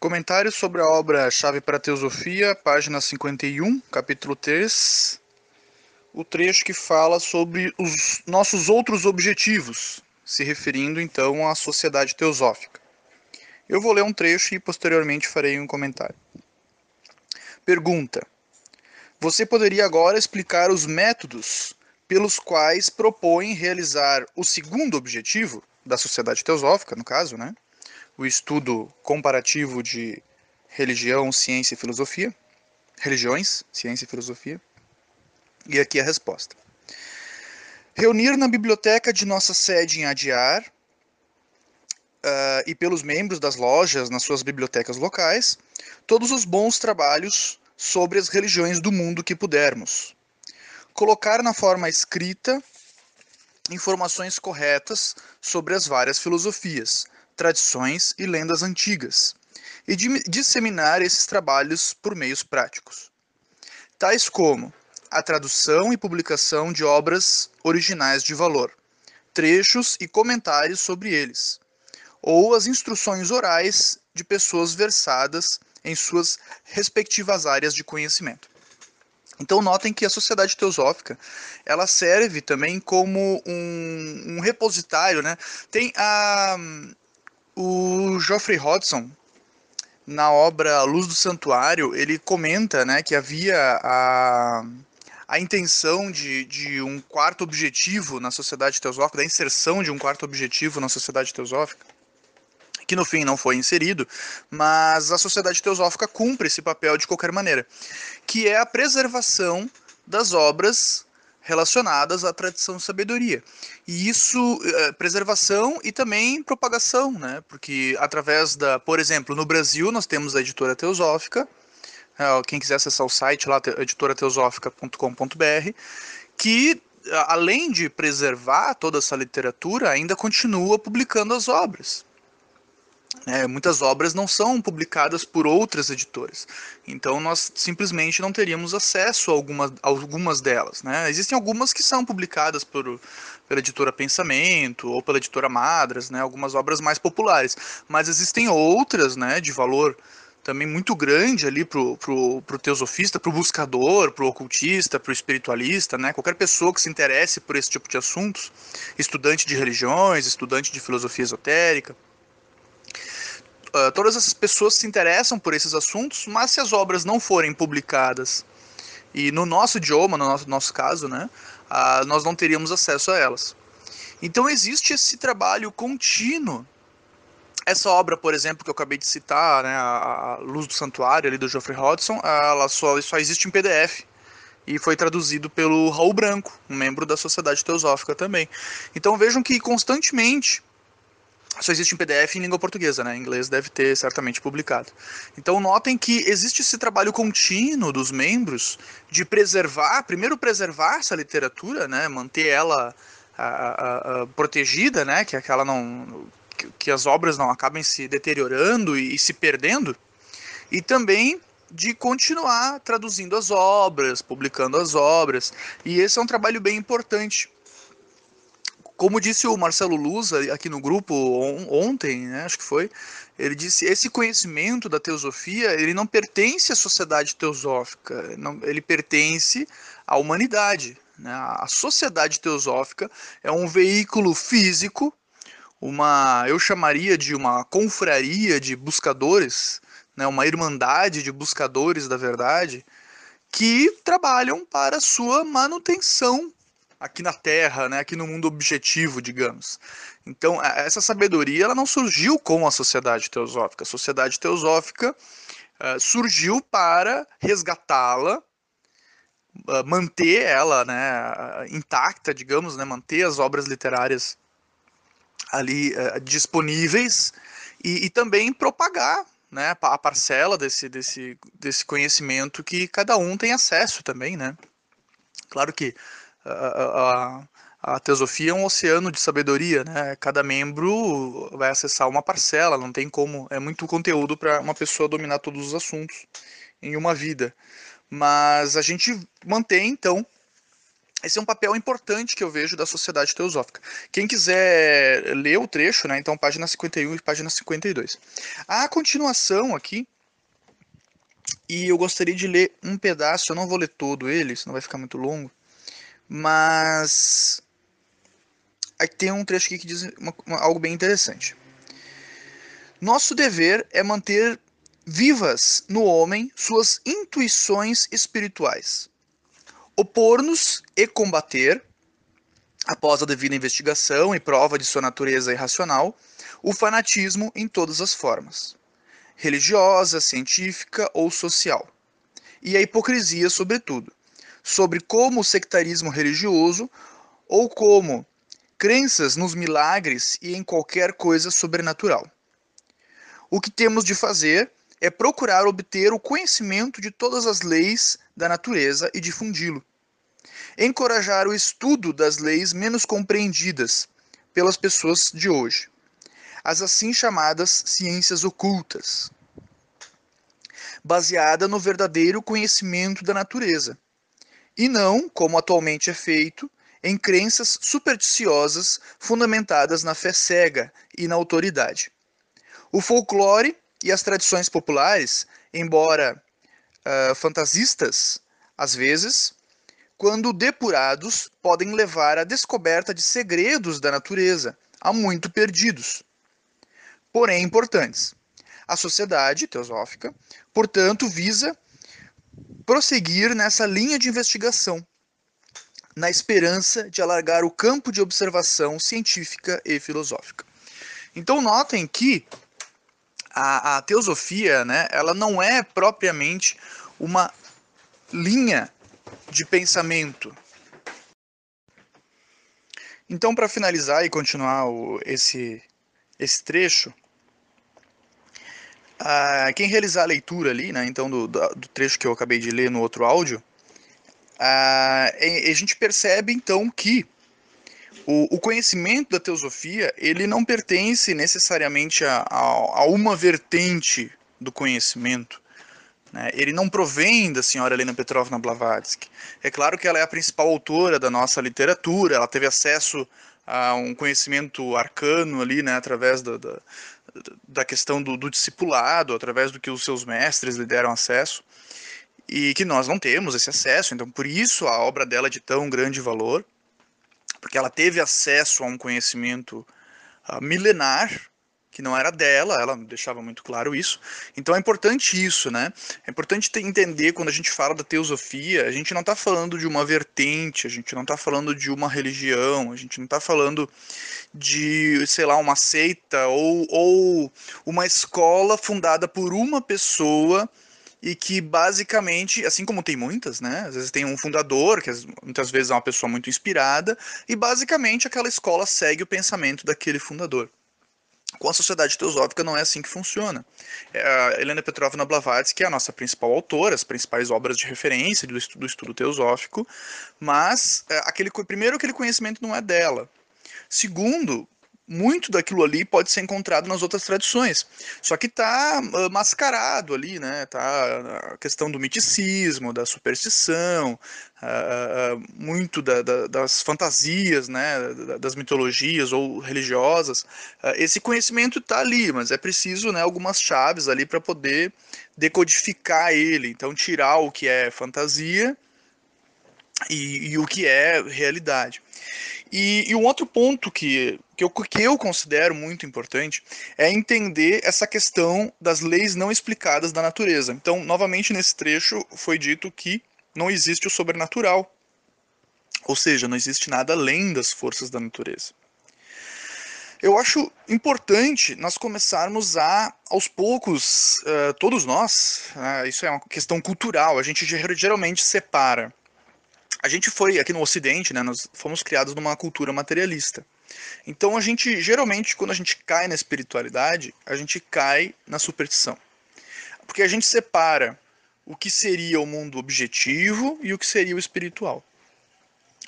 Comentário sobre a obra Chave para a Teosofia, página 51, capítulo 3. O trecho que fala sobre os nossos outros objetivos, se referindo então à sociedade teosófica. Eu vou ler um trecho e posteriormente farei um comentário. Pergunta: Você poderia agora explicar os métodos pelos quais propõe realizar o segundo objetivo da sociedade teosófica, no caso, né? O estudo comparativo de religião, ciência e filosofia. Religiões, ciência e filosofia. E aqui a resposta. Reunir na biblioteca de nossa sede em Adiar uh, e pelos membros das lojas nas suas bibliotecas locais todos os bons trabalhos sobre as religiões do mundo que pudermos. Colocar na forma escrita informações corretas sobre as várias filosofias, tradições e lendas antigas, e disseminar esses trabalhos por meios práticos, tais como a tradução e publicação de obras originais de valor, trechos e comentários sobre eles, ou as instruções orais de pessoas versadas em suas respectivas áreas de conhecimento. Então notem que a sociedade teosófica ela serve também como um, um repositário, né? Tem a o Geoffrey Hodgson na obra Luz do Santuário ele comenta, né, que havia a a intenção de, de um quarto objetivo na sociedade teosófica, da inserção de um quarto objetivo na sociedade teosófica, que no fim não foi inserido, mas a sociedade teosófica cumpre esse papel de qualquer maneira, que é a preservação das obras relacionadas à tradição e sabedoria. E isso, é, preservação e também propagação, né? Porque através da, por exemplo, no Brasil nós temos a editora teosófica, é, quem quiser acessar o site lá, editorateosófica.com.br, que além de preservar toda essa literatura, ainda continua publicando as obras. É, muitas obras não são publicadas por outras editoras, então nós simplesmente não teríamos acesso a algumas, a algumas delas. Né? Existem algumas que são publicadas por, pela editora Pensamento ou pela editora Madras, né? algumas obras mais populares, mas existem outras né, de valor também muito grande ali pro, pro, pro teosofista, pro buscador, pro ocultista, pro espiritualista, né? Qualquer pessoa que se interesse por esse tipo de assuntos, estudante de religiões, estudante de filosofia esotérica, uh, todas essas pessoas se interessam por esses assuntos, mas se as obras não forem publicadas e no nosso idioma, no nosso, nosso caso, né, uh, nós não teríamos acesso a elas. Então existe esse trabalho contínuo. Essa obra, por exemplo, que eu acabei de citar, né, a Luz do Santuário, ali do Geoffrey Hodgson, ela só, só existe em PDF e foi traduzido pelo Raul Branco, um membro da Sociedade Teosófica também. Então vejam que constantemente só existe em PDF em língua portuguesa, né? Em inglês deve ter certamente publicado. Então notem que existe esse trabalho contínuo dos membros de preservar, primeiro preservar essa literatura, né? Manter ela a, a, a, protegida, né? Que aquela não que, que, as obras não acabem se deteriorando e, e se perdendo. E também de continuar traduzindo as obras, publicando as obras. E esse é um trabalho bem importante como disse o Marcelo Luz aqui no grupo ontem, né, acho que foi, ele disse esse conhecimento da teosofia ele não pertence à sociedade teosófica, não, ele pertence à humanidade. Né? A sociedade teosófica é um veículo físico, uma eu chamaria de uma confraria de buscadores, né, uma irmandade de buscadores da verdade que trabalham para sua manutenção aqui na Terra, né, aqui no mundo objetivo, digamos. Então, essa sabedoria ela não surgiu com a sociedade teosófica. A sociedade teosófica uh, surgiu para resgatá-la, uh, manter ela né, intacta, digamos, né, manter as obras literárias ali uh, disponíveis e, e, também propagar né, a parcela desse, desse, desse conhecimento que cada um tem acesso também. Né? Claro que a, a, a teosofia é um oceano de sabedoria, né? Cada membro vai acessar uma parcela, não tem como, é muito conteúdo para uma pessoa dominar todos os assuntos em uma vida. Mas a gente mantém então esse é um papel importante que eu vejo da sociedade teosófica. Quem quiser ler o trecho, né, então página 51 e página 52. A continuação aqui, e eu gostaria de ler um pedaço, eu não vou ler todo ele, senão vai ficar muito longo, mas aí tem um trecho aqui que diz uma, uma, algo bem interessante. Nosso dever é manter vivas no homem suas intuições espirituais opor-nos e combater, após a devida investigação e prova de sua natureza irracional, o fanatismo em todas as formas, religiosa, científica ou social, e a hipocrisia, sobretudo, sobre como o sectarismo religioso ou como crenças nos milagres e em qualquer coisa sobrenatural. O que temos de fazer é procurar obter o conhecimento de todas as leis da natureza e difundi-lo, encorajar o estudo das leis menos compreendidas pelas pessoas de hoje, as assim chamadas ciências ocultas, baseada no verdadeiro conhecimento da natureza, e não, como atualmente é feito, em crenças supersticiosas fundamentadas na fé cega e na autoridade. O folclore e as tradições populares, embora uh, fantasistas, às vezes, quando depurados, podem levar à descoberta de segredos da natureza, há muito perdidos, porém importantes. A sociedade teosófica, portanto, visa prosseguir nessa linha de investigação, na esperança de alargar o campo de observação científica e filosófica. Então notem que a, a teosofia, né, ela não é propriamente uma linha de pensamento. Então, para finalizar e continuar o, esse, esse trecho, uh, quem realizar a leitura ali, né, então do, do, trecho que eu acabei de ler no outro áudio, uh, a gente percebe então que o, o, conhecimento da teosofia ele não pertence necessariamente a, a, a uma vertente do conhecimento, né? Ele não provém da senhora Helena Petrovna Blavatsky. É claro que ela é a principal autora da nossa literatura, ela teve acesso a um conhecimento arcano ali, né, através da, da, da questão do, do, discipulado, através do que os seus mestres lhe deram acesso, e que nós não temos esse acesso, então por isso a obra dela é de tão grande valor, porque ela teve acesso a um conhecimento uh, milenar, que não era dela, ela deixava muito claro isso. Então é importante isso, né? É importante entender quando a gente fala da teosofia, a gente não está falando de uma vertente, a gente não está falando de uma religião, a gente não está falando de, sei lá, uma seita ou, ou uma escola fundada por uma pessoa e que basicamente, assim como tem muitas, né? Às vezes tem um fundador, que muitas vezes é uma pessoa muito inspirada, e basicamente aquela escola segue o pensamento daquele fundador. Com a sociedade teosófica não é assim que funciona. É, a Helena Petrovna Blavatsky é a nossa principal autora, as principais obras de referência do estudo, do estudo teosófico, mas é, aquele, primeiro aquele conhecimento não é dela. Segundo, muito daquilo ali pode ser encontrado nas outras tradições. Só que está uh, mascarado ali, né? Tá a questão do miticismo, da superstição, uh, uh, muito da, da, das fantasias, né? Das mitologias ou religiosas. esse conhecimento está ali, mas é preciso, né? Algumas chaves ali para poder decodificar ele. Então, tirar o que é fantasia e, e o que é realidade. E, e, um outro ponto que, que, eu, que eu considero muito importante é entender essa questão das leis não explicadas da natureza. Então, novamente nesse trecho foi dito que não existe o sobrenatural. Ou seja, não existe nada além das forças da natureza. Eu acho importante nós começarmos a, aos poucos, uh, todos nós, uh, isso é uma questão cultural, a gente geralmente separa a gente foi aqui no Ocidente, né? Nós fomos criados numa cultura materialista. Então a gente geralmente quando a gente cai na espiritualidade, a gente cai na superstição. Porque a gente separa o que seria o mundo objetivo e o que seria o espiritual.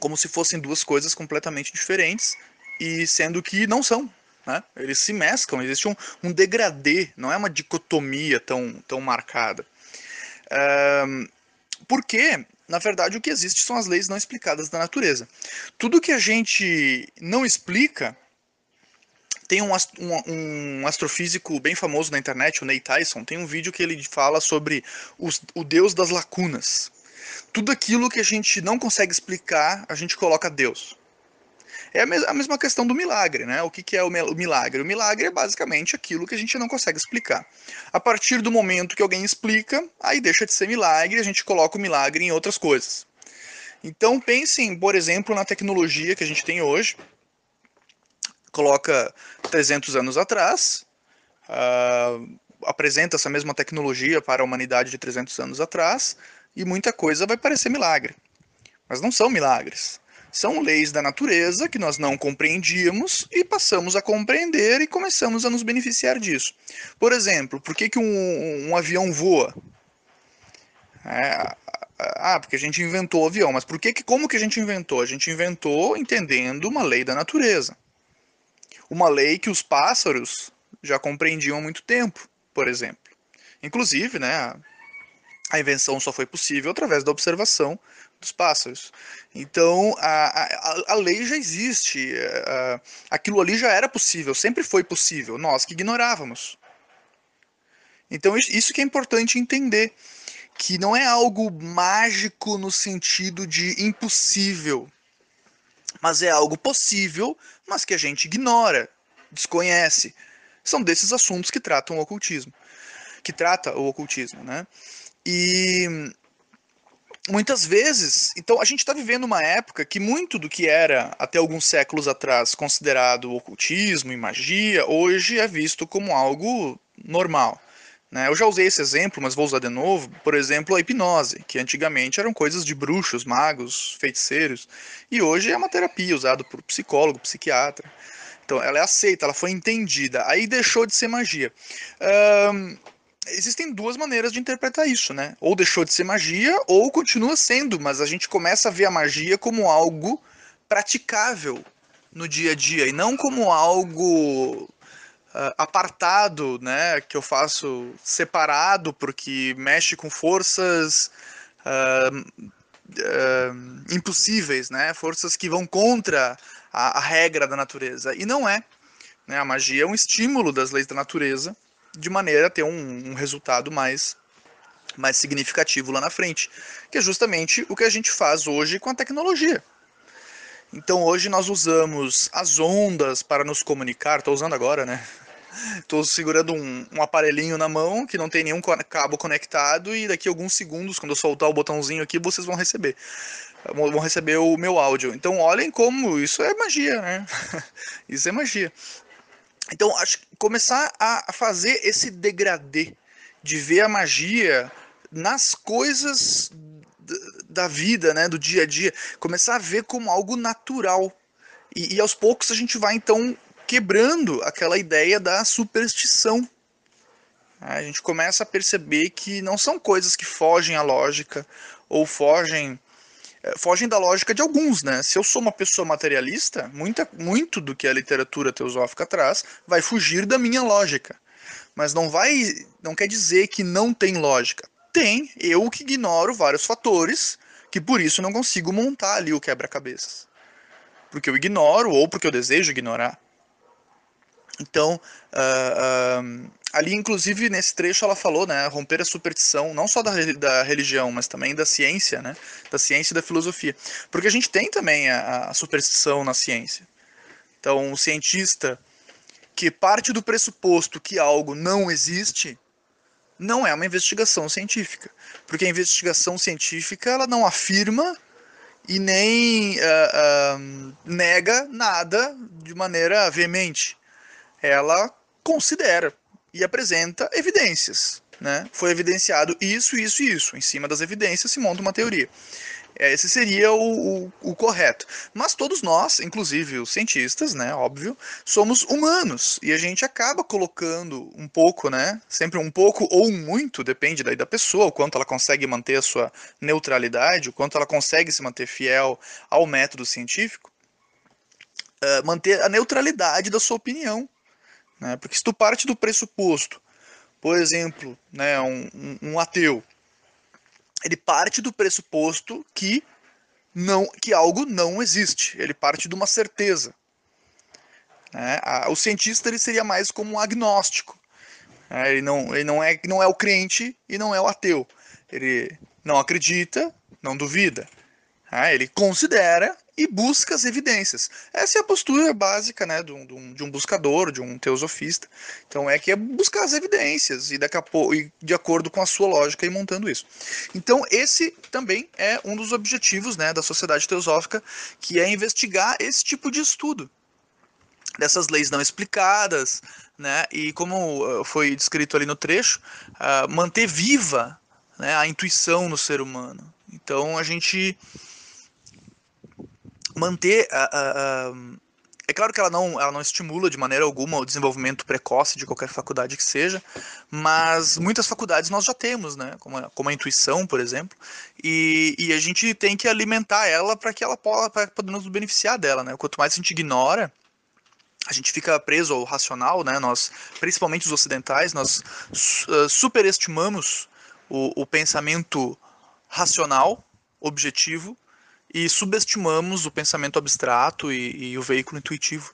Como se fossem duas coisas completamente diferentes e sendo que não são. Né? Eles se mesclam, existe um, um degradê, não é uma dicotomia tão, tão marcada. Um, porque na verdade, o que existe são as leis não explicadas da natureza. Tudo que a gente não explica. Tem um, um, um astrofísico bem famoso na internet, o Nate Tyson, tem um vídeo que ele fala sobre os, o deus das lacunas. Tudo aquilo que a gente não consegue explicar, a gente coloca Deus. É a mesma questão do milagre, né? O que é o milagre? O milagre é basicamente aquilo que a gente não consegue explicar. A partir do momento que alguém explica, aí deixa de ser milagre e a gente coloca o milagre em outras coisas. Então pensem, por exemplo, na tecnologia que a gente tem hoje. Coloca 300 anos atrás, uh, apresenta essa mesma tecnologia para a humanidade de 300 anos atrás, e muita coisa vai parecer milagre. Mas não são milagres. São leis da natureza que nós não compreendíamos e passamos a compreender e começamos a nos beneficiar disso. Por exemplo, por que, que um, um avião voa? É, ah, porque a gente inventou o avião. Mas por que, que, como que a gente inventou? A gente inventou entendendo uma lei da natureza. Uma lei que os pássaros já compreendiam há muito tempo, por exemplo. Inclusive, né, a invenção só foi possível através da observação dos pássaros. Então, a, a, a lei já existe, a, aquilo ali já era possível, sempre foi possível, nós que ignorávamos. Então, isso que é importante entender, que não é algo mágico no sentido de impossível, mas é algo possível, mas que a gente ignora, desconhece. São desses assuntos que tratam o ocultismo, que trata o ocultismo, né? E muitas vezes, então a gente está vivendo uma época que muito do que era até alguns séculos atrás considerado ocultismo e magia, hoje é visto como algo normal. Né? Eu já usei esse exemplo, mas vou usar de novo. Por exemplo, a hipnose, que antigamente eram coisas de bruxos, magos, feiticeiros, e hoje é uma terapia usada por psicólogo, psiquiatra. Então ela é aceita, ela foi entendida, aí deixou de ser magia. Um, existem duas maneiras de interpretar isso, né? Ou deixou de ser magia, ou continua sendo, mas a gente começa a ver a magia como algo praticável no dia a dia e não como algo uh, apartado, né? Que eu faço separado porque mexe com forças uh, uh, impossíveis, né? Forças que vão contra a, a regra da natureza. E não é. Né? A magia é um estímulo das leis da natureza de maneira a ter um, um resultado mais mais significativo lá na frente, que é justamente o que a gente faz hoje com a tecnologia. Então hoje nós usamos as ondas para nos comunicar, estou usando agora, né? Estou segurando um, um, aparelhinho na mão que não tem nenhum cabo conectado e daqui a alguns segundos, quando eu soltar o botãozinho aqui, vocês vão receber. Vão receber o meu áudio. Então olhem como isso é magia, né? isso é magia. Então, acho que começar a fazer esse degradê de ver a magia nas coisas da vida, né, do dia a dia, começar a ver como algo natural. E, e aos poucos a gente vai então quebrando aquela ideia da superstição. A gente começa a perceber que não são coisas que fogem à lógica ou fogem fogem da lógica de alguns, né? Se eu sou uma pessoa materialista, muita, muito do que a literatura teosófica traz vai fugir da minha lógica. Mas não vai, não quer dizer que não tem lógica. Tem, eu que ignoro vários fatores, que por isso não consigo montar ali o quebra-cabeças. Porque eu ignoro ou porque eu desejo ignorar. Então, uh, ali, inclusive, nesse trecho ela falou, né, romper a superstição, não só da, da religião, mas também da ciência, né, da ciência e da filosofia. Porque a gente tem também a, a superstição na ciência. Então, o cientista que parte do pressuposto que algo não existe, não é uma investigação científica. Porque a investigação científica, ela não afirma e nem uh, uh, nega nada de maneira veemente ela considera e apresenta evidências. Né? Foi evidenciado isso, isso e isso. Em cima das evidências se monta uma teoria. Esse seria o, o, o, correto. Mas todos nós, inclusive os cientistas, né, óbvio, somos humanos e a gente acaba colocando um pouco, né, sempre um pouco ou muito, depende daí da pessoa, o quanto ela consegue manter a sua neutralidade, o quanto ela consegue se manter fiel ao método científico, uh, manter a neutralidade da sua opinião né? Porque se tu parte do pressuposto, por exemplo, né, um, um, um ateu, ele parte do pressuposto que não que algo não existe. Ele parte de uma certeza. Né? O cientista ele seria mais como um agnóstico. Né? Ele, não, ele não, é, não é o crente e não é o ateu. Ele não acredita, não duvida. Né? Ele considera e busca as evidências. Essa é a postura básica né, de, um, de um buscador, de um teosofista. Então é que é buscar as evidências e, daqui pouco, e de acordo com a sua lógica e montando isso. Então esse também é um dos objetivos né, da sociedade teosófica, que é investigar esse tipo de estudo dessas leis não explicadas, né? E como uh, foi descrito ali no trecho, uh, manter viva né, a intuição no ser humano. Então a gente manter a, a, a, é claro que ela não, ela não estimula de maneira alguma o desenvolvimento precoce de qualquer faculdade que seja, mas muitas faculdades nós já temos, né? Como a, como a intuição, por exemplo, e, e a gente tem que alimentar ela para que ela possa poder nos beneficiar dela, né? Quanto mais a gente ignora, a gente fica preso ao racional, né? Nós, principalmente os ocidentais, nós uh, superestimamos o, o pensamento racional, objetivo, e subestimamos o pensamento abstrato e, e o veículo intuitivo.